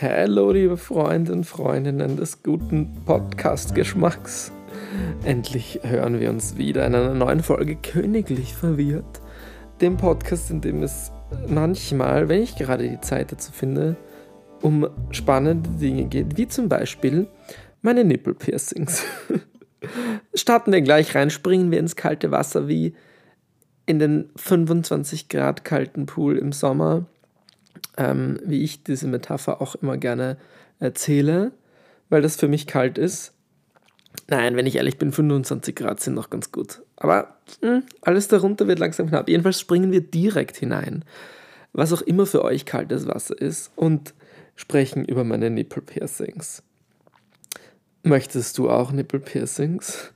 Hallo, liebe Freunde und Freundinnen des guten Podcast-Geschmacks. Endlich hören wir uns wieder in einer neuen Folge Königlich Verwirrt, dem Podcast, in dem es manchmal, wenn ich gerade die Zeit dazu finde, um spannende Dinge geht, wie zum Beispiel meine Nippelpiercings. Starten wir gleich rein, springen wir ins kalte Wasser wie in den 25 Grad kalten Pool im Sommer ähm, wie ich diese Metapher auch immer gerne erzähle, weil das für mich kalt ist. Nein, wenn ich ehrlich bin, 25 Grad sind noch ganz gut. Aber mh, hm, alles darunter wird langsam knapp. Jedenfalls springen wir direkt hinein, was auch immer für euch kaltes Wasser ist, und sprechen über meine Nippelpiercings. Möchtest du auch Nippelpiercings?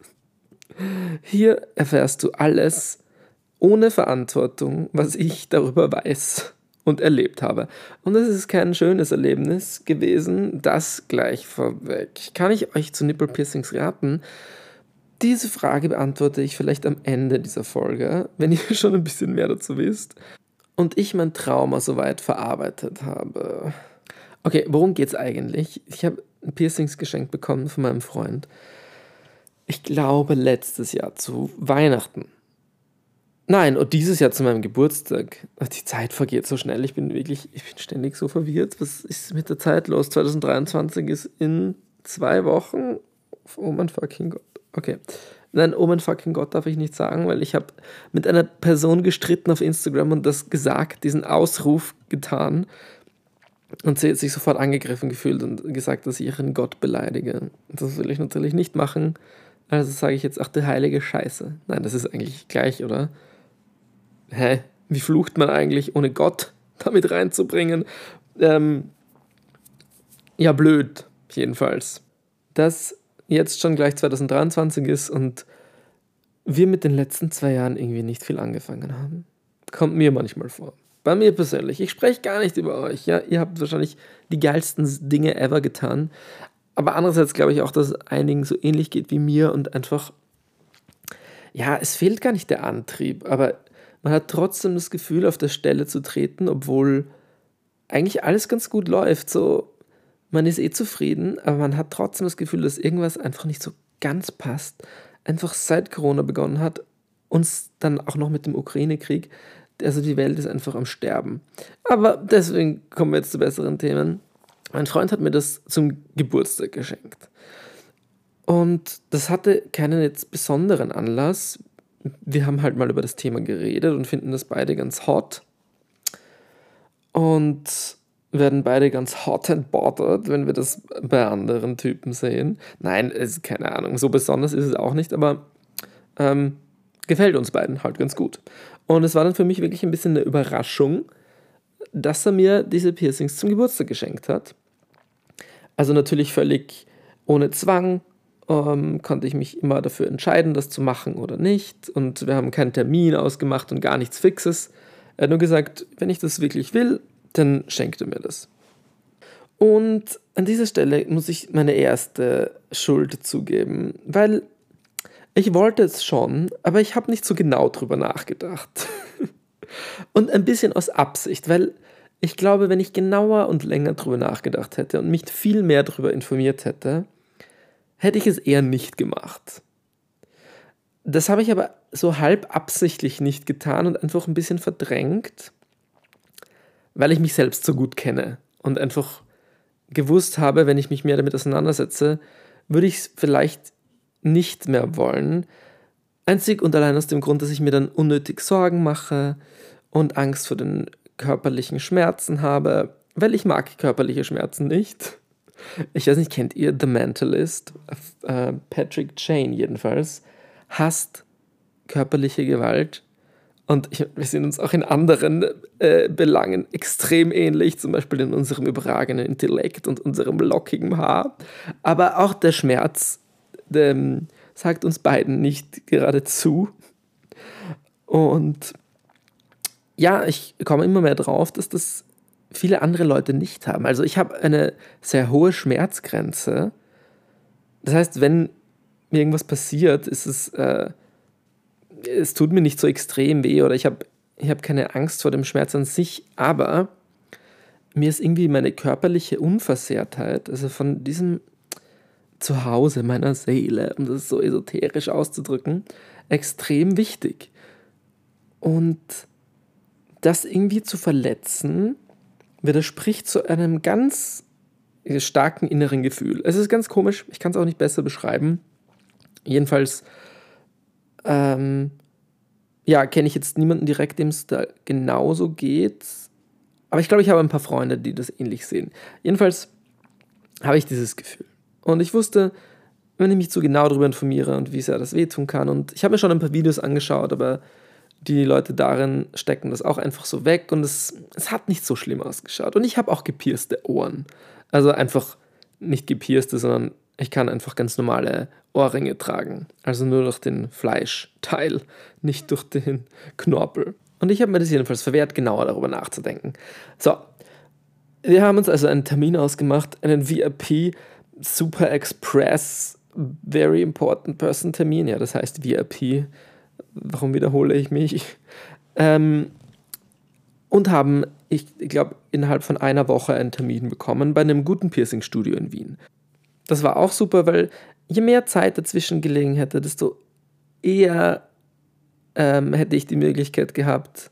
Hier erfährst du alles ohne Verantwortung, was ich darüber weiß und erlebt habe. Und es ist kein schönes Erlebnis gewesen, das gleich vorweg. Kann ich euch zu Nippelpiercings raten? Diese Frage beantworte ich vielleicht am Ende dieser Folge, wenn ihr schon ein bisschen mehr dazu wisst und ich mein Trauma soweit verarbeitet habe. Okay, worum geht's eigentlich? Ich habe ein Piercings geschenkt bekommen von meinem Freund. Ich glaube letztes Jahr zu Weihnachten. Nein, und dieses Jahr zu meinem Geburtstag. Die Zeit vergeht so schnell. Ich bin wirklich, ich bin ständig so verwirrt. Was ist mit der Zeit los? 2023 ist in zwei Wochen. Oh mein fucking Gott. Okay. Nein, oh mein fucking Gott darf ich nicht sagen, weil ich habe mit einer Person gestritten auf Instagram und das gesagt, diesen Ausruf getan. Und sie hat sich sofort angegriffen gefühlt und gesagt, dass ich ihren Gott beleidige. Das will ich natürlich nicht machen. Also sage ich jetzt, ach, der heilige Scheiße. Nein, das ist eigentlich gleich, oder? Hä, wie flucht man eigentlich, ohne Gott damit reinzubringen? Ähm, ja, blöd, jedenfalls. Dass jetzt schon gleich 2023 ist und wir mit den letzten zwei Jahren irgendwie nicht viel angefangen haben. Kommt mir manchmal vor. Bei mir persönlich. Ich spreche gar nicht über euch. Ja? Ihr habt wahrscheinlich die geilsten Dinge ever getan. Aber andererseits glaube ich auch, dass es einigen so ähnlich geht wie mir und einfach, ja, es fehlt gar nicht der Antrieb, aber man hat trotzdem das Gefühl, auf der Stelle zu treten, obwohl eigentlich alles ganz gut läuft. So, man ist eh zufrieden, aber man hat trotzdem das Gefühl, dass irgendwas einfach nicht so ganz passt. Einfach seit Corona begonnen hat, uns dann auch noch mit dem Ukraine-Krieg. Also die Welt ist einfach am Sterben. Aber deswegen kommen wir jetzt zu besseren Themen. Mein Freund hat mir das zum Geburtstag geschenkt. Und das hatte keinen jetzt besonderen Anlass wir haben halt mal über das Thema geredet und finden das beide ganz hot. Und werden beide ganz hot and bothered, wenn wir das bei anderen Typen sehen. Nein, ist keine Ahnung, so besonders ist es auch nicht, aber ähm, gefällt uns beiden halt ganz gut. Und es war dann für mich wirklich ein bisschen eine Überraschung, dass er mir diese Piercings zum Geburtstag geschenkt hat. Also natürlich völlig ohne Zwang, ähm, konnte ich mich immer dafür entscheiden, das zu machen oder nicht. Und wir haben keinen Termin ausgemacht und gar nichts Fixes. Er hat nur gesagt, wenn ich das wirklich will, dann schenkt er mir das. Und an dieser Stelle muss ich meine erste Schuld zugeben, weil ich wollte es schon, aber ich habe nicht so genau drüber nachgedacht. und ein bisschen aus Absicht, weil ich glaube, wenn ich genauer und länger drüber nachgedacht hätte und mich viel mehr darüber informiert hätte, hätte ich es eher nicht gemacht. Das habe ich aber so halb absichtlich nicht getan und einfach ein bisschen verdrängt, weil ich mich selbst so gut kenne und einfach gewusst habe, wenn ich mich mehr damit auseinandersetze, würde ich es vielleicht nicht mehr wollen. Einzig und allein aus dem Grund, dass ich mir dann unnötig Sorgen mache und Angst vor den körperlichen Schmerzen habe, weil ich mag körperliche Schmerzen nicht. Ich weiß nicht, kennt ihr The Mentalist? Äh, Patrick Jane jedenfalls hasst körperliche Gewalt. Und ich, wir sind uns auch in anderen äh, Belangen extrem ähnlich, zum Beispiel in unserem überragenden Intellekt und unserem lockigen Haar. Aber auch der Schmerz ähm, sagt uns beiden nicht gerade zu. Und ja, ich komme immer mehr drauf, dass das viele andere Leute nicht haben. Also ich habe eine sehr hohe Schmerzgrenze. Das heißt, wenn mir irgendwas passiert, ist es, äh, es tut mir nicht so extrem weh oder ich habe ich hab keine Angst vor dem Schmerz an sich, aber mir ist irgendwie meine körperliche Unversehrtheit, also von diesem Zuhause meiner Seele, um das so esoterisch auszudrücken, extrem wichtig. Und das irgendwie zu verletzen, widerspricht zu einem ganz starken inneren Gefühl. Es ist ganz komisch, ich kann es auch nicht besser beschreiben. Jedenfalls, ähm, ja, kenne ich jetzt niemanden direkt, dem es da genauso geht. Aber ich glaube, ich habe ein paar Freunde, die das ähnlich sehen. Jedenfalls habe ich dieses Gefühl. Und ich wusste, wenn ich mich zu genau darüber informiere und wie sehr das wehtun kann. Und ich habe mir schon ein paar Videos angeschaut, aber die Leute darin stecken das auch einfach so weg und es, es hat nicht so schlimm ausgeschaut. Und ich habe auch gepierste Ohren. Also einfach nicht gepierste, sondern ich kann einfach ganz normale Ohrringe tragen. Also nur durch den Fleischteil, nicht durch den Knorpel. Und ich habe mir das jedenfalls verwehrt, genauer darüber nachzudenken. So, wir haben uns also einen Termin ausgemacht, einen VIP Super Express Very Important Person Termin. Ja, das heißt VIP warum wiederhole ich mich? Ähm, und haben, ich glaube, innerhalb von einer Woche einen Termin bekommen bei einem guten Piercing-Studio in Wien. Das war auch super, weil je mehr Zeit dazwischen gelegen hätte, desto eher ähm, hätte ich die Möglichkeit gehabt,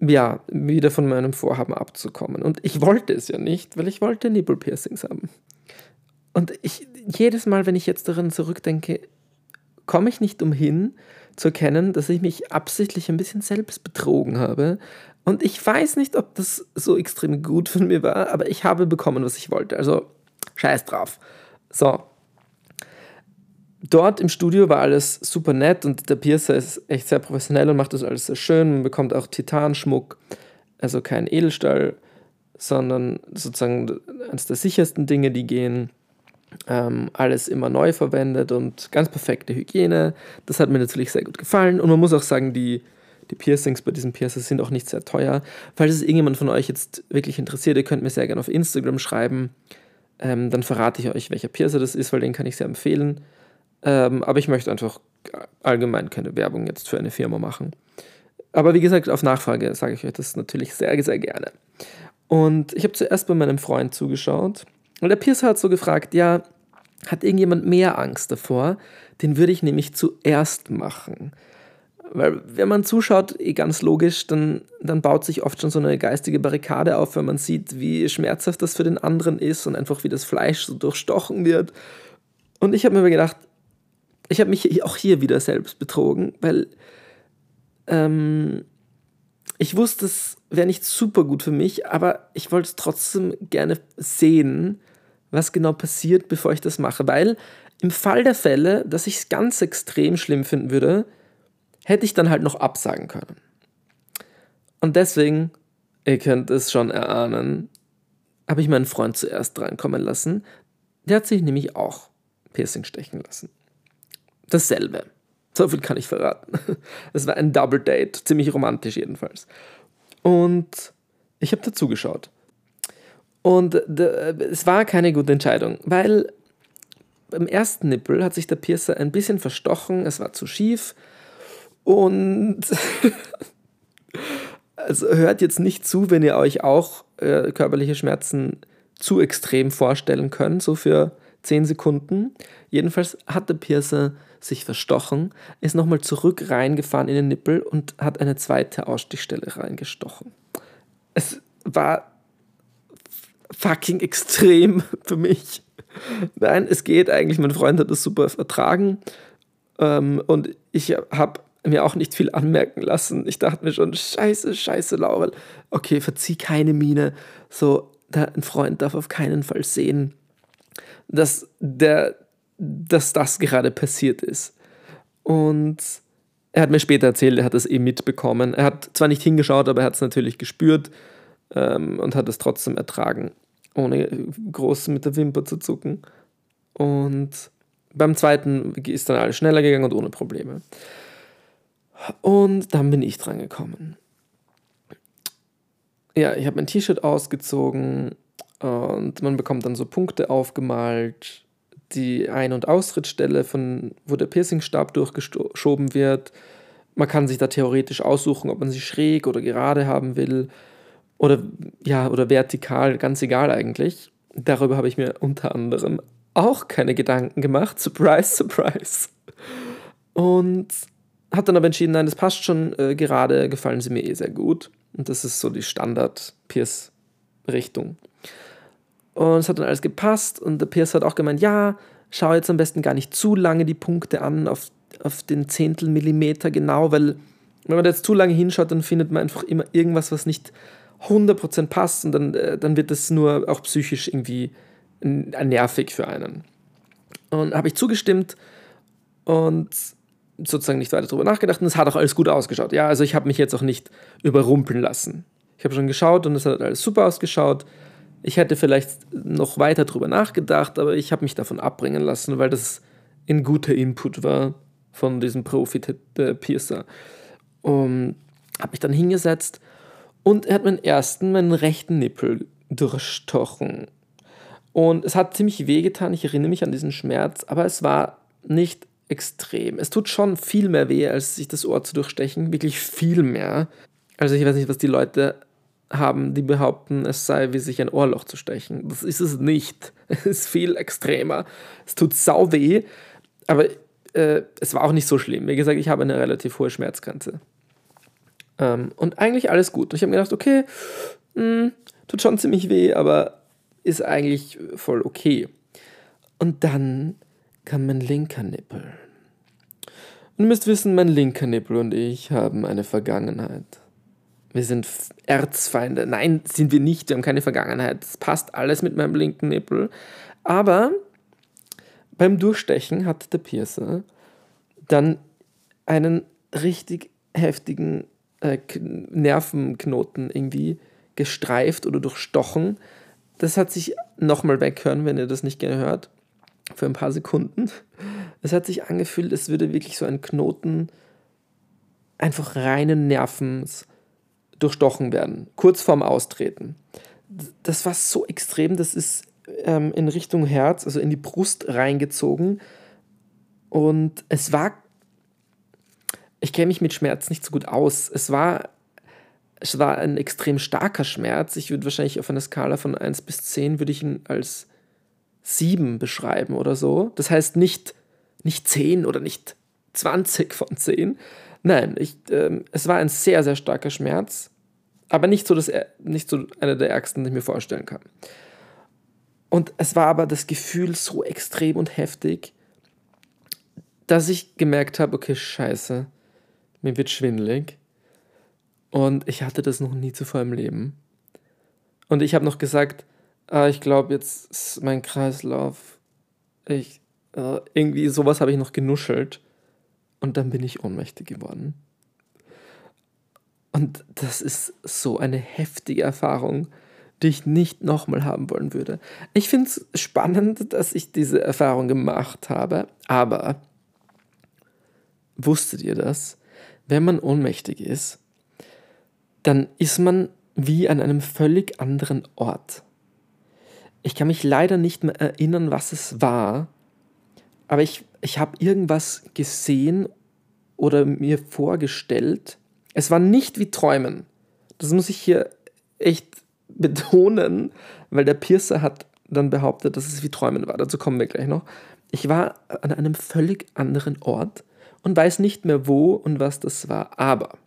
ja, wieder von meinem Vorhaben abzukommen. Und ich wollte es ja nicht, weil ich wollte Nipple-Piercings haben. Und ich, jedes Mal, wenn ich jetzt daran zurückdenke, komme ich nicht umhin, zu erkennen, dass ich mich absichtlich ein bisschen selbst betrogen habe. Und ich weiß nicht, ob das so extrem gut von mir war, aber ich habe bekommen, was ich wollte. Also scheiß drauf. So. Dort im Studio war alles super nett und der Piercer ist echt sehr professionell und macht das alles sehr schön. Man bekommt auch Titanschmuck, also kein Edelstahl, sondern sozusagen eines der sichersten Dinge, die gehen ähm, alles immer neu verwendet und ganz perfekte Hygiene. Das hat mir natürlich sehr gut gefallen. Und man muss auch sagen, die, die Piercings bei diesen Piercers sind auch nicht sehr teuer. Falls es irgendjemand von euch jetzt wirklich interessiert, ihr könnt mir sehr gerne auf Instagram schreiben. Ähm, dann verrate ich euch, welcher Piercer das ist, weil den kann ich sehr empfehlen. Ähm, aber ich möchte einfach allgemein keine Werbung jetzt für eine Firma machen. Aber wie gesagt, auf Nachfrage sage ich euch das natürlich sehr, sehr gerne. Und ich habe zuerst bei meinem Freund zugeschaut und der Pierce hat so gefragt, ja, hat irgendjemand mehr Angst davor? Den würde ich nämlich zuerst machen. Weil wenn man zuschaut, eh ganz logisch, dann, dann baut sich oft schon so eine geistige Barrikade auf, wenn man sieht, wie schmerzhaft das für den anderen ist und einfach wie das Fleisch so durchstochen wird. Und ich habe mir gedacht, ich habe mich auch hier wieder selbst betrogen, weil ähm, ich wusste, es wäre nicht super gut für mich, aber ich wollte es trotzdem gerne sehen, was genau passiert, bevor ich das mache. Weil im Fall der Fälle, dass ich es ganz extrem schlimm finden würde, hätte ich dann halt noch absagen können. Und deswegen, ihr könnt es schon erahnen, habe ich meinen Freund zuerst reinkommen lassen. Der hat sich nämlich auch Piercing stechen lassen. Dasselbe. So viel kann ich verraten. Es war ein Double Date, ziemlich romantisch jedenfalls. Und ich habe dazugeschaut. Und es war keine gute Entscheidung, weil beim ersten Nippel hat sich der Piercer ein bisschen verstochen, es war zu schief und also hört jetzt nicht zu, wenn ihr euch auch äh, körperliche Schmerzen zu extrem vorstellen könnt, so für 10 Sekunden. Jedenfalls hat der Piercer sich verstochen, ist nochmal zurück reingefahren in den Nippel und hat eine zweite Ausstichstelle reingestochen. Es war fucking extrem für mich. Nein, es geht eigentlich. Mein Freund hat das super vertragen. Ähm, und ich habe mir auch nicht viel anmerken lassen. Ich dachte mir schon, scheiße, scheiße, Laurel. Okay, verzieh keine Miene. So, ein Freund darf auf keinen Fall sehen, dass, der, dass das gerade passiert ist. Und er hat mir später erzählt, er hat das eh mitbekommen. Er hat zwar nicht hingeschaut, aber er hat es natürlich gespürt ähm, und hat es trotzdem ertragen, ohne groß mit der Wimper zu zucken. Und beim zweiten ist dann alles schneller gegangen und ohne Probleme. Und dann bin ich dran gekommen. Ja, ich habe mein T-Shirt ausgezogen und man bekommt dann so Punkte aufgemalt, die Ein- und Austrittsstelle, von, wo der Piercingstab durchgeschoben wird. Man kann sich da theoretisch aussuchen, ob man sie schräg oder gerade haben will. Oder ja, oder vertikal, ganz egal eigentlich. Darüber habe ich mir unter anderem auch keine Gedanken gemacht. Surprise, surprise. Und habe dann aber entschieden, nein, das passt schon. Äh, gerade gefallen sie mir eh sehr gut. Und das ist so die Standard-Pierce-Richtung. Und es hat dann alles gepasst. Und der Pierce hat auch gemeint, ja, schau jetzt am besten gar nicht zu lange die Punkte an, auf, auf den Zehntel Millimeter genau, weil wenn man da jetzt zu lange hinschaut, dann findet man einfach immer irgendwas, was nicht 100% passt und dann, äh, dann wird das nur auch psychisch irgendwie nervig für einen. Und habe ich zugestimmt und sozusagen nicht weiter darüber nachgedacht und es hat auch alles gut ausgeschaut. Ja, also ich habe mich jetzt auch nicht überrumpeln lassen. Ich habe schon geschaut und es hat alles super ausgeschaut. Ich hätte vielleicht noch weiter darüber nachgedacht, aber ich habe mich davon abbringen lassen, weil das ein guter Input war von diesem Profi-Piercer. Um, habe mich dann hingesetzt und er hat meinen ersten, meinen rechten Nippel durchstochen. Und es hat ziemlich wehgetan, ich erinnere mich an diesen Schmerz, aber es war nicht extrem. Es tut schon viel mehr weh, als sich das Ohr zu durchstechen. Wirklich viel mehr. Also ich weiß nicht, was die Leute haben, die behaupten, es sei wie sich ein Ohrloch zu stechen. Das ist es nicht. Es ist viel extremer. Es tut sau weh, aber äh, es war auch nicht so schlimm. Wie gesagt, ich habe eine relativ hohe Schmerzgrenze. Ähm, und eigentlich alles gut. Und ich habe mir gedacht, okay, mh, hm, tut schon ziemlich weh, aber ist eigentlich voll okay. Und dann kam mein linker Nippel. Und ihr müsst wissen, mein linker Nippel und ich haben eine Vergangenheit. Wir sind Erzfeinde. Nein, sind wir nicht. Wir haben keine Vergangenheit. Es passt alles mit meinem linken Nippel. Aber beim Durchstechen hat der Piercer dann einen richtig heftigen äh, Nervenknoten irgendwie gestreift oder durchstochen. Das hat sich nochmal weghören, wenn ihr das nicht gerne hört für ein paar Sekunden. Es hat sich angefühlt, es würde wirklich so ein Knoten einfach reinen Nervens durchstochen werden, kurz vorm Austreten. Das war so extrem, das ist ähm, in Richtung Herz, also in die Brust reingezogen. Und es war, ich kenne mich mit Schmerz nicht so gut aus. Es war, es war ein extrem starker Schmerz. Ich würde wahrscheinlich auf einer Skala von 1 bis 10 würde ich ihn als 7 beschreiben oder so. Das heißt nicht, nicht 10 oder nicht 20 von 10. Nein, ich, ähm, es war ein sehr, sehr starker Schmerz, aber nicht so, das, nicht so einer der ärgsten, die ich mir vorstellen kann. Und es war aber das Gefühl so extrem und heftig, dass ich gemerkt habe, okay, scheiße, mir wird schwindelig. Und ich hatte das noch nie zuvor im Leben. Und ich habe noch gesagt, ah, ich glaube, jetzt ist mein Kreislauf. Ich, äh, irgendwie sowas habe ich noch genuschelt. Und dann bin ich ohnmächtig geworden. Und das ist so eine heftige Erfahrung, die ich nicht nochmal haben wollen würde. Ich finde es spannend, dass ich diese Erfahrung gemacht habe, aber wusstet ihr das? Wenn man ohnmächtig ist, dann ist man wie an einem völlig anderen Ort. Ich kann mich leider nicht mehr erinnern, was es war, aber ich, ich habe irgendwas gesehen oder mir vorgestellt. Es war nicht wie Träumen. Das muss ich hier echt betonen, weil der Piercer hat dann behauptet, dass es wie Träumen war. Dazu kommen wir gleich noch. Ich war an einem völlig anderen Ort und weiß nicht mehr wo und was das war. Aber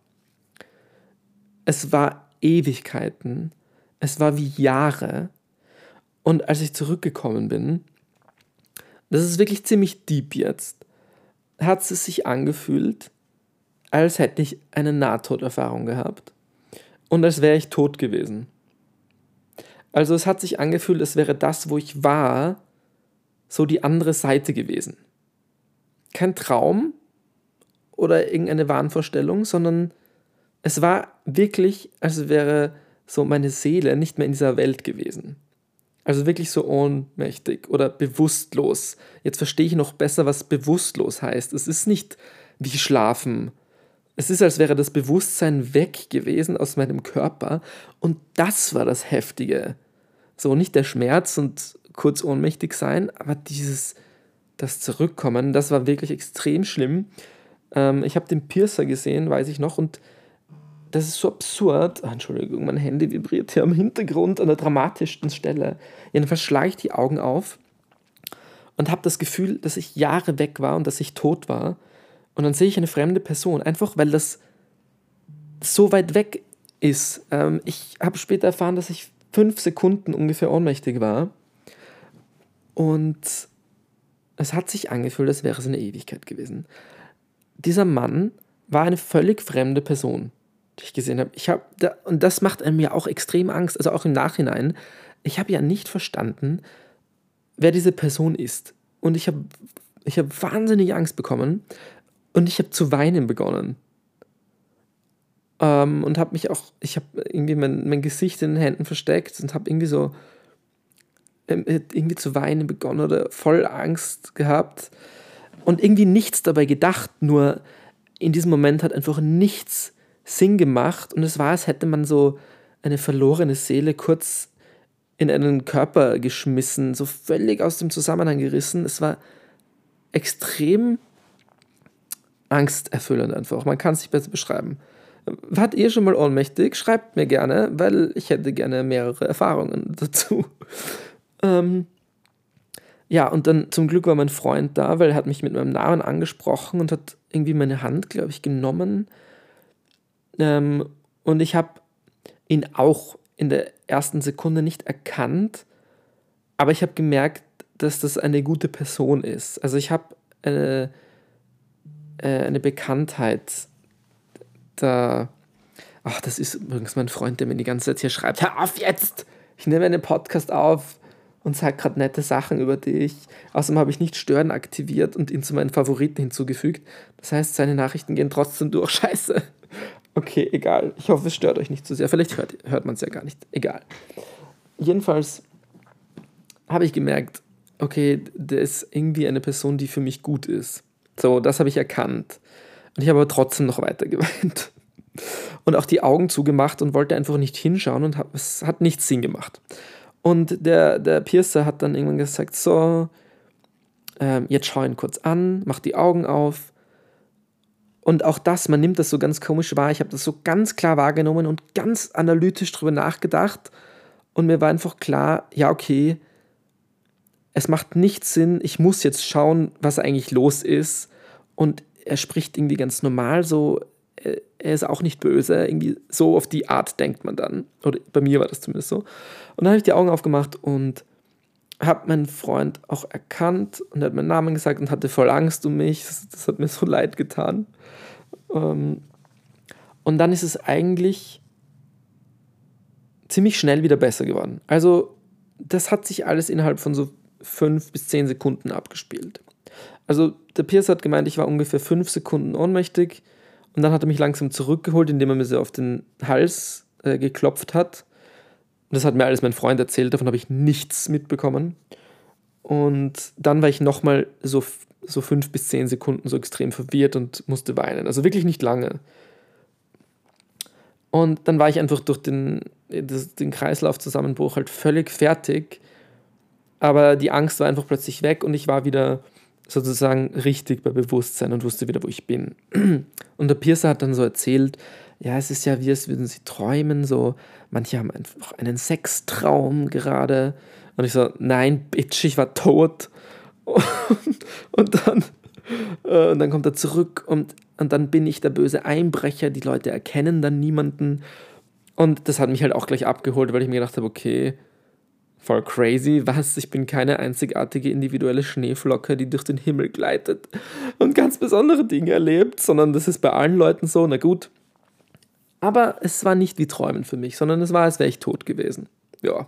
es war Ewigkeiten. Es war wie Jahre. Und als ich zurückgekommen bin, das ist wirklich ziemlich deep jetzt, hat es sich angefühlt, als hätte ich eine Nahtoderfahrung gehabt und als wäre ich tot gewesen. Also es hat sich angefühlt, als wäre das, wo ich war, so die andere Seite gewesen. Kein Traum oder irgendeine Wahnvorstellung, sondern es war wirklich, als wäre so meine Seele nicht mehr in dieser Welt gewesen. Also wirklich so ohnmächtig oder bewusstlos. Jetzt verstehe ich noch besser, was bewusstlos heißt. Es ist nicht wie schlafen. Es ist, als wäre das Bewusstsein weg gewesen aus meinem Körper. Und das war das Heftige. So nicht der Schmerz und kurz ohnmächtig sein, aber dieses, das Zurückkommen, das war wirklich extrem schlimm. Ähm, ich habe den Piercer gesehen, weiß ich noch, und das ist so absurd. Ah, Entschuldigung, mein Handy vibriert hier am Hintergrund an der dramatischsten Stelle. Jedenfalls schlage ich die Augen auf und habe das Gefühl, dass ich Jahre weg war und dass ich tot war. Und dann sehe ich eine fremde Person, einfach weil das so weit weg ist. Ähm, ich habe später erfahren, dass ich fünf Sekunden ungefähr ohnmächtig war. Und es hat sich angefühlt, als wäre es eine Ewigkeit gewesen. Dieser Mann war eine völlig fremde Person, die ich gesehen habe. Ich hab da, und das macht einem ja auch extrem Angst, also auch im Nachhinein. Ich habe ja nicht verstanden, wer diese Person ist. Und ich habe ich hab wahnsinnig Angst bekommen und ich habe zu weinen begonnen. Ähm, und habe mich auch, ich habe irgendwie mein, mein Gesicht in den Händen versteckt und habe irgendwie so ähm, irgendwie zu weinen begonnen oder voll Angst gehabt und irgendwie nichts dabei gedacht, nur in diesem Moment hat einfach nichts Sinn gemacht und es war, als hätte man so eine verlorene Seele kurz in einen Körper geschmissen, so völlig aus dem Zusammenhang gerissen. Es war extrem angsterfüllend einfach. Man kann es nicht besser beschreiben. Wart ihr schon mal ohnmächtig? Schreibt mir gerne, weil ich hätte gerne mehrere Erfahrungen dazu. Ähm, ja, und dann zum Glück war mein Freund da, weil er hat mich mit meinem Namen angesprochen und hat irgendwie meine Hand, glaube ich, genommen. Ähm, und ich habe ihn auch in der ersten Sekunde nicht erkannt, aber ich habe gemerkt, dass das eine gute Person ist. Also ich habe eine, äh, eine Bekanntheit da. Ach, das ist übrigens mein Freund, der mir die ganze Zeit hier schreibt: Hör auf jetzt! Ich nehme einen Podcast auf und sage gerade nette Sachen über dich. Außerdem habe ich nicht Stören aktiviert und ihn zu meinen Favoriten hinzugefügt. Das heißt, seine Nachrichten gehen trotzdem durch. Scheiße. Okay, egal. Ich hoffe, es stört euch nicht zu so sehr. Vielleicht hört, hört man es ja gar nicht. Egal. Jedenfalls habe ich gemerkt, okay, der ist irgendwie eine Person, die für mich gut ist. So, das habe ich erkannt. Und ich habe aber trotzdem noch weiter geweint. Und auch die Augen zugemacht und wollte einfach nicht hinschauen und hab, es hat nichts Sinn gemacht. Und der, der Piercer hat dann irgendwann gesagt, so, ähm, jetzt schau ihn kurz an, mach die Augen auf. Und auch das, man nimmt das so ganz komisch wahr. Ich habe das so ganz klar wahrgenommen und ganz analytisch drüber nachgedacht. Und mir war einfach klar, ja, okay, es macht nicht Sinn, ich muss jetzt schauen, was eigentlich los ist. Und er spricht irgendwie ganz normal, so, äh, er ist auch nicht böse, irgendwie so auf die Art denkt man dann. Oder bei mir war das zumindest so. Und dann habe ich die Augen aufgemacht und habe meinen Freund auch erkannt und er hat meinen Namen gesagt und hatte voll Angst um mich. Das, das hat mir so leid getan. Ähm, und dann ist es eigentlich ziemlich schnell wieder besser geworden. Also das hat sich alles innerhalb von so fünf bis zehn Sekunden abgespielt. Also der Pierce hat gemeint, ich war ungefähr fünf Sekunden ohnmächtig und dann hat er mich langsam zurückgeholt, indem er mir so auf den Hals äh, geklopft hat. Das hat mir alles mein Freund erzählt, davon habe ich nichts mitbekommen. Und dann war ich nochmal so, so fünf bis zehn Sekunden so extrem verwirrt und musste weinen. Also wirklich nicht lange. Und dann war ich einfach durch den, den Kreislaufzusammenbruch halt völlig fertig. Aber die Angst war einfach plötzlich weg und ich war wieder sozusagen richtig bei Bewusstsein und wusste wieder, wo ich bin. Und der Piercer hat dann so erzählt, ja, es ist ja wie, als würden sie träumen, so, manche haben einfach einen Sextraum gerade. Und ich so, nein, Bitch, ich war tot. Und, und dann, äh, und dann kommt er zurück und, und dann bin ich der böse Einbrecher, die Leute erkennen dann niemanden. Und das hat mich halt auch gleich abgeholt, weil ich mir gedacht habe, okay, voll crazy. Was? Ich bin keine einzigartige individuelle Schneeflocke, die durch den Himmel gleitet und ganz besondere Dinge erlebt, sondern das ist bei allen Leuten so, na gut. Aber es war nicht wie Träumen für mich, sondern es war, als wäre ich tot gewesen. Ja,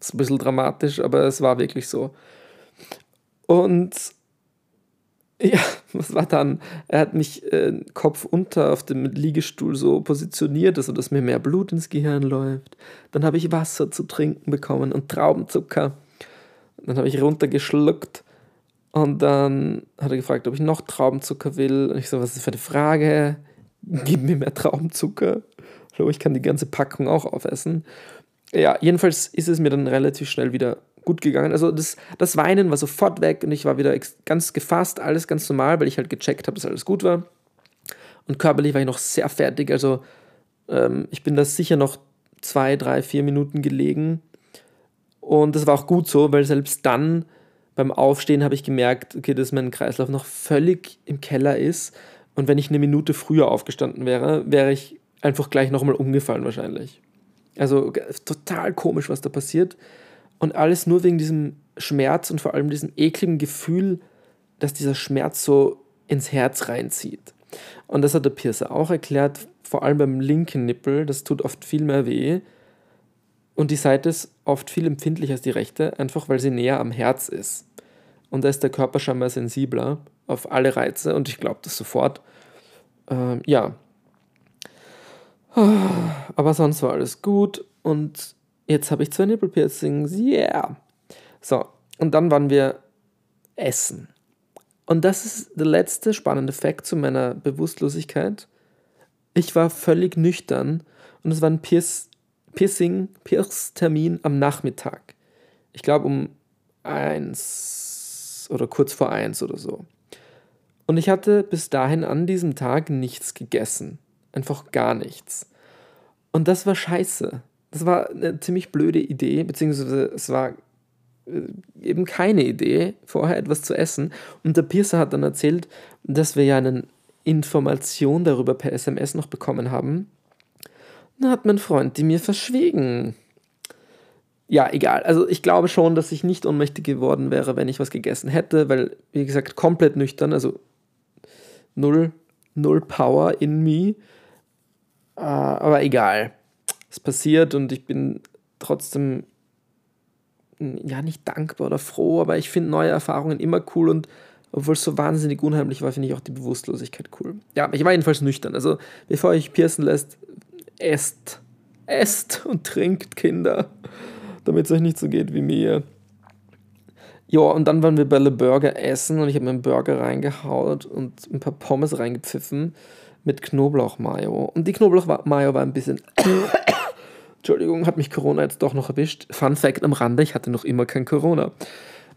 ist ein bisschen dramatisch, aber es war wirklich so. Und ja, was war dann? Er hat mich äh, Kopf unter auf dem Liegestuhl so positioniert, also dass mir mehr Blut ins Gehirn läuft. Dann habe ich Wasser zu trinken bekommen und Traubenzucker. Dann habe ich runtergeschluckt und dann hat er gefragt, ob ich noch Traubenzucker will. Und ich so, was ist das für eine Frage? Gib mir mehr Traubenzucker. Hallo, ich kann die ganze Packung auch aufessen. Ja, jedenfalls ist es mir dann relativ schnell wieder gut gegangen. Also das, das Weinen war sofort weg und ich war wieder ganz gefasst, alles ganz normal, weil ich halt gecheckt habe, dass alles gut war. Und körperlich war ich noch sehr fertig, also Ähm, ich bin da sicher noch zwei, drei, vier Minuten gelegen. Und das war auch gut so, weil selbst dann beim Aufstehen habe ich gemerkt, okay, dass mein Kreislauf noch völlig im Keller ist. Und wenn ich eine Minute früher aufgestanden wäre, wäre ich einfach gleich nochmal umgefallen wahrscheinlich. Also total komisch, was da passiert. Und alles nur wegen diesem Schmerz und vor allem diesem ekligen Gefühl, dass dieser Schmerz so ins Herz reinzieht. Und das hat der Pierce auch erklärt, vor allem beim linken Nippel, das tut oft viel mehr weh. Und die Seite ist oft viel empfindlicher als die rechte, einfach weil sie näher am Herz ist. Und da ist der Körper scheinbar sensibler auf alle Reize und ich glaube das sofort. Ähm, ja. Aber sonst war alles gut und jetzt habe ich zwei Nippelpiercings. Yeah. So, und dann waren wir essen. Und das ist der letzte spannende Fakt zu meiner Bewusstlosigkeit. Ich war völlig nüchtern und es war ein Pierce, Piercing, Pierce-Termin am Nachmittag. Ich glaube um eins oder kurz vor eins oder so. Und ich hatte bis dahin an diesem Tag nichts gegessen. Einfach gar nichts. Und das war scheiße. Das war eine ziemlich blöde Idee, beziehungsweise es war äh, eben keine Idee, vorher etwas zu essen. Und der Piercer hat dann erzählt, dass wir ja eine Information darüber per SMS noch bekommen haben. Dann hat mein Freund die mir verschwiegen. Ja, egal. Also ich glaube schon, dass ich nicht ohnmächtig geworden wäre, wenn ich was gegessen hätte, weil, wie gesagt, komplett nüchtern, also null, null Power in me. Uh, aber egal. Es passiert und ich bin trotzdem ja, nicht dankbar oder froh, aber ich finde neue Erfahrungen immer cool und obwohl es so wahnsinnig unheimlich war, finde ich auch die Bewusstlosigkeit cool. Ja, ich war jedenfalls nüchtern. Also, bevor euch piercen lässt, esst. Esst und trinkt, Kinder. Damit es euch nicht so geht wie mir. Ja, und dann waren wir bei Le Burger essen und ich habe mir einen Burger reingehaut und ein paar Pommes reingepfiffen mit Knoblauchmayo. Und die Knoblauchmayo war ein bisschen Entschuldigung, hat mich Corona jetzt doch noch erwischt. Fun Fact am Rande, ich hatte noch immer kein Corona.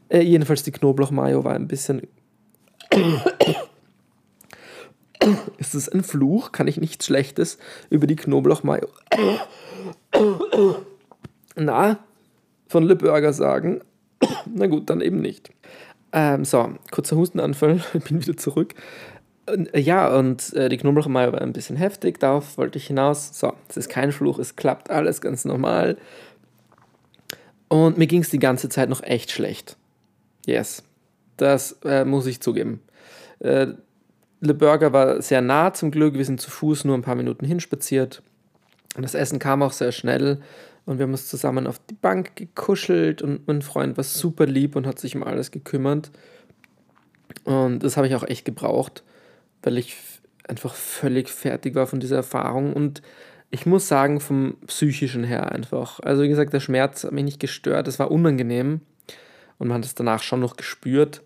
Äh, jedenfalls die Knoblauchmayo war ein bisschen... Ist es ein Fluch? Kann ich nichts Schlechtes über die Knoblauchmayo na, von Le Burger sagen? Na gut, dann eben nicht. Ähm, so, kurzer Hustenanfall, bin wieder zurück. Äh, ja, und äh, die Knoblauchmayo war ein bisschen heftig, darauf wollte ich hinaus. So, es ist kein Fluch, es klappt alles ganz normal. Und mir ging es die ganze Zeit noch echt schlecht. Yes, das äh, muss ich zugeben. Äh, Le Burger war sehr nah zum Glück, wir sind zu Fuß nur ein paar Minuten hinspaziert. Und das Essen kam auch sehr schnell und wir haben uns zusammen auf die Bank gekuschelt und mein Freund war super lieb und hat sich um alles gekümmert. Und das habe ich auch echt gebraucht weil ich einfach völlig fertig war von dieser Erfahrung und ich muss sagen, vom psychischen her einfach. Also wie gesagt, der Schmerz hat mich nicht gestört, es war unangenehm und man hat es danach schon noch gespürt,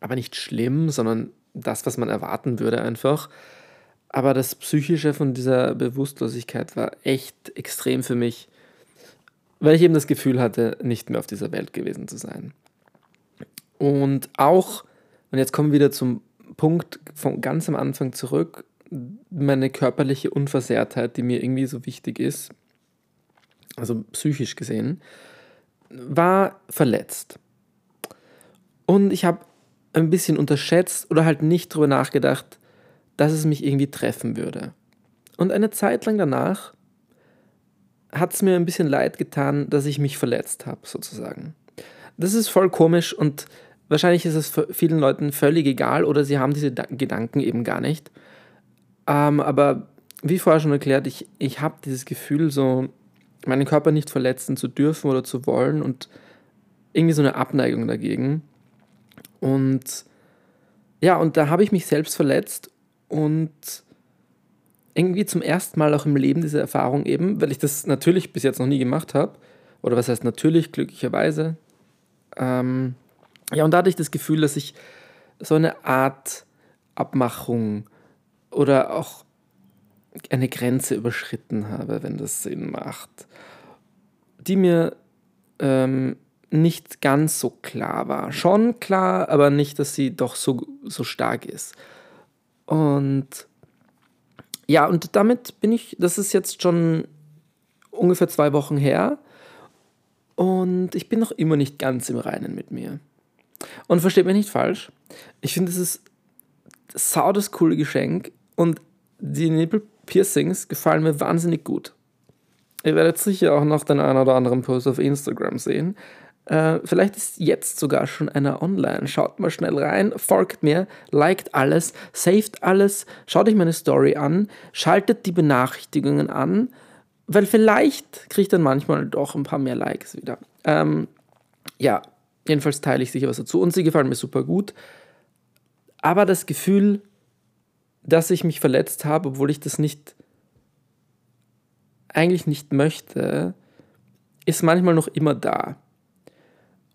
aber nicht schlimm, sondern das, was man erwarten würde einfach. Aber das Psychische von dieser Bewusstlosigkeit war echt extrem für mich, weil ich eben das Gefühl hatte, nicht mehr auf dieser Welt gewesen zu sein. Und auch, und jetzt kommen wir wieder zum Punkt von ganz am Anfang zurück, meine körperliche Unversehrtheit, die mir irgendwie so wichtig ist, also psychisch gesehen, war verletzt. Und ich habe ein bisschen unterschätzt oder halt nicht drüber nachgedacht, dass es mich irgendwie treffen würde. Und eine Zeit lang danach hat es mir ein bisschen leid getan, dass ich mich verletzt habe, sozusagen. Das ist voll komisch und Wahrscheinlich ist es vielen Leuten völlig egal oder sie haben diese Gedanken eben gar nicht. Ähm, aber wie vorher schon erklärt, ich, ich habe dieses Gefühl, so meinen Körper nicht verletzen zu dürfen oder zu wollen und irgendwie so eine Abneigung dagegen. Und ja, und da habe ich mich selbst verletzt und irgendwie zum ersten Mal auch im Leben diese Erfahrung eben, weil ich das natürlich bis jetzt noch nie gemacht habe, oder was heißt natürlich, glücklicherweise, ähm, ja, und da hatte ich das Gefühl, dass ich so eine Art Abmachung oder auch eine Grenze überschritten habe, wenn das Sinn macht, die mir ähm, nicht ganz so klar war. Schon klar, aber nicht, dass sie doch so, so stark ist. Und ja, und damit bin ich, das ist jetzt schon ungefähr zwei Wochen her. Und ich bin noch immer nicht ganz im Reinen mit mir. Und versteht mich nicht falsch. Ich finde, es ist sau das coole Geschenk. Und die Nippel-Piercings gefallen mir wahnsinnig gut. Ihr werdet sicher auch noch den einen oder anderen Post auf Instagram sehen. Äh, vielleicht ist jetzt sogar schon einer online. Schaut mal schnell rein, folgt mir, liked alles, saved alles, schaut euch meine Story an, schaltet die Benachrichtigungen an, weil vielleicht kriege ich dann manchmal doch ein paar mehr Likes wieder. Ähm, ja, jedenfalls teile ich sicher was dazu und sie gefallen mir super gut. Aber das Gefühl, dass ich mich verletzt habe, obwohl ich das nicht eigentlich nicht möchte, ist manchmal noch immer da.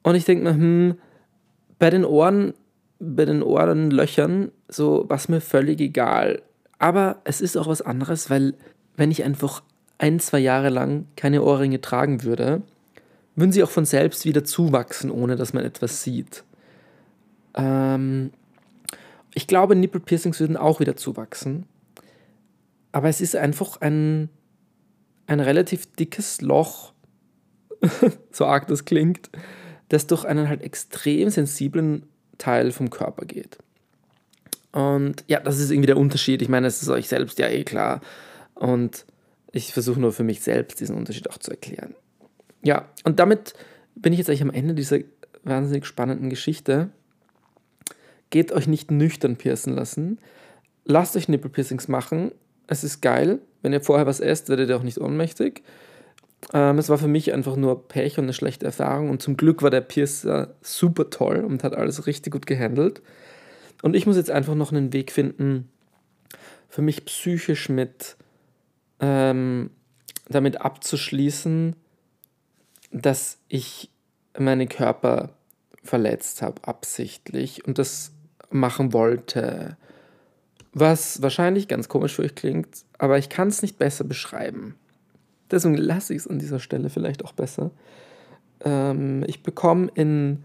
Und ich denke mir, hm, bei den Ohren, bei den Ohrenlöchern, so was mir völlig egal. Aber es ist auch was anderes, weil wenn ich einfach ein, zwei Jahre lang keine Ohrringe tragen würde, würden sie auch von selbst wieder zuwachsen, ohne dass man etwas sieht. Ähm, ich glaube, Nippelpiercings würden auch wieder zuwachsen. Aber es ist einfach ein, ein relativ dickes Loch, so arg das klingt, das durch einen halt extrem sensiblen Teil vom Körper geht. Und ja, das ist irgendwie der Unterschied. Ich meine, es ist euch selbst ja eh klar. Und ich versuche nur für mich selbst diesen Unterschied auch zu erklären. Ja, und damit bin ich jetzt eigentlich am Ende dieser wahnsinnig spannenden Geschichte. Geht euch nicht nüchtern piercen lassen. Lasst euch Nippelpiercings machen. Es ist geil. Wenn ihr vorher was esst, werdet ihr auch nicht ohnmächtig. Ähm, es war für mich einfach nur Pech und eine schlechte Erfahrung. Und zum Glück war der Piercer super toll und hat alles richtig gut gehandelt. Und ich muss jetzt einfach noch einen Weg finden, für mich psychisch mit ähm, damit abzuschließen, dass ich meinen Körper verletzt habe, absichtlich und das machen wollte. Was wahrscheinlich ganz komisch für euch klingt, aber ich kann es nicht besser beschreiben. Deswegen lasse ich es an dieser Stelle vielleicht auch besser. Ähm, ich bekomme in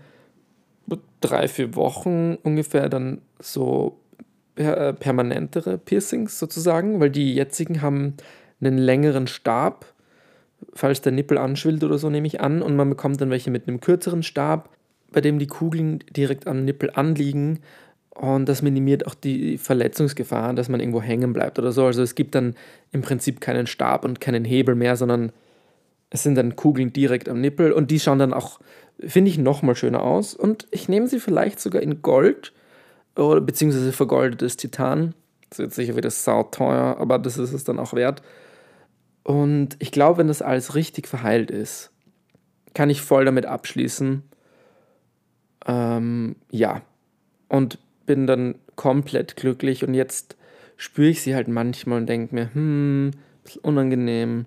drei, vier Wochen ungefähr dann so per äh, permanentere Piercings sozusagen, weil die jetzigen haben einen längeren Stab, falls der Nippel anschwillt oder so, nehme ich an. Und man bekommt dann welche mit einem kürzeren Stab, bei dem die Kugeln direkt am Nippel anliegen. Und das minimiert auch die Verletzungsgefahr, dass man irgendwo hängen bleibt oder so. Also es gibt dann im Prinzip keinen Stab und keinen Hebel mehr, sondern es sind dann Kugeln direkt am Nippel und die schauen dann auch, finde ich, nochmal schöner aus. Und ich nehme sie vielleicht sogar in Gold oder beziehungsweise vergoldetes Titan. Das wird sicher wieder sauteuer, aber das ist es dann auch wert. Und ich glaube, wenn das alles richtig verheilt ist, kann ich voll damit abschließen. Ähm, ja. Und bin dann komplett glücklich und jetzt spüre ich sie halt manchmal und denke mir, hm, unangenehm.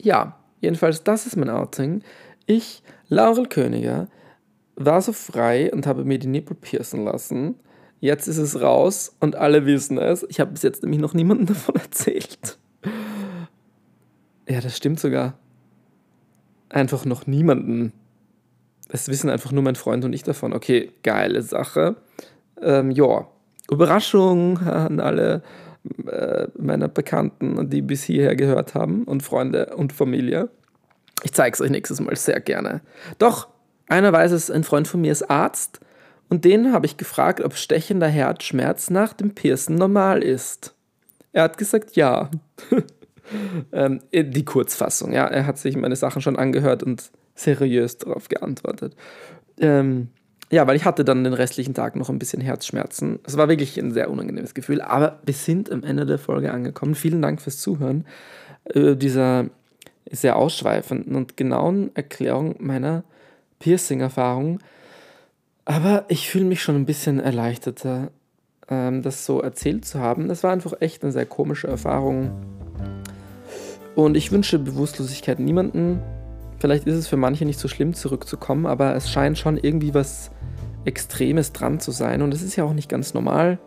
Ja, jedenfalls, das ist mein Outing. Ich, Laurel Königer, war so frei und habe mir die Nippel piercen lassen. Jetzt ist es raus und alle wissen es. Ich habe bis jetzt nämlich noch niemandem davon erzählt. Ja, das stimmt sogar. Einfach noch niemanden. Es wissen einfach nur mein Freund und ich davon. Okay, geile Sache. Ähm, ja, Überraschung an alle äh, meiner Bekannten, die bis hierher gehört haben und Freunde und Familie. Ich zeige es euch nächstes Mal sehr gerne. Doch, einer weiß es, ein Freund von mir ist Arzt und den habe ich gefragt, ob stechender Herzschmerz nach dem Piercen normal ist. Er hat gesagt, ja. ähm, die Kurzfassung, ja. Er hat sich meine Sachen schon angehört und seriös darauf geantwortet. Ähm, ja, weil ich hatte dann den restlichen Tag noch ein bisschen Herzschmerzen. Es war wirklich ein sehr unangenehmes Gefühl, aber wir sind am Ende der Folge angekommen. Vielen Dank fürs Zuhören. Äh, dieser sehr ausschweifenden und genauen Erklärung meiner Piercing-Erfahrung. Aber ich fühle mich schon ein bisschen erleichterter, ähm, das so erzählt zu haben. Das war einfach echt eine sehr komische Erfahrung. Und ich wünsche Bewusstlosigkeit niemanden. Vielleicht ist es für manche nicht so schlimm, zurückzukommen, aber es scheint schon irgendwie was Extremes dran zu sein. Und es ist ja auch nicht ganz normal.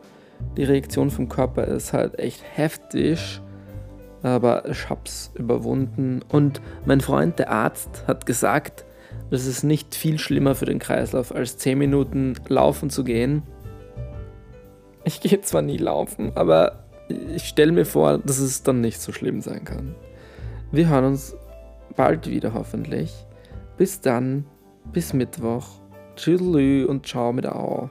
Die Reaktion vom Körper ist halt echt heftig. Aber ich hab's überwunden. Und mein Freund, der Arzt, hat gesagt, es ist nicht viel schlimmer für den Kreislauf, als 10 Minuten laufen zu gehen. Ich gehe zwar nie laufen, aber ich stelle mir vor, dass es dann nicht so schlimm sein kann. Wir hören uns bald wieder hoffentlich. Bis dann, bis Mittwoch. Tschüdelü und ciao mit Au.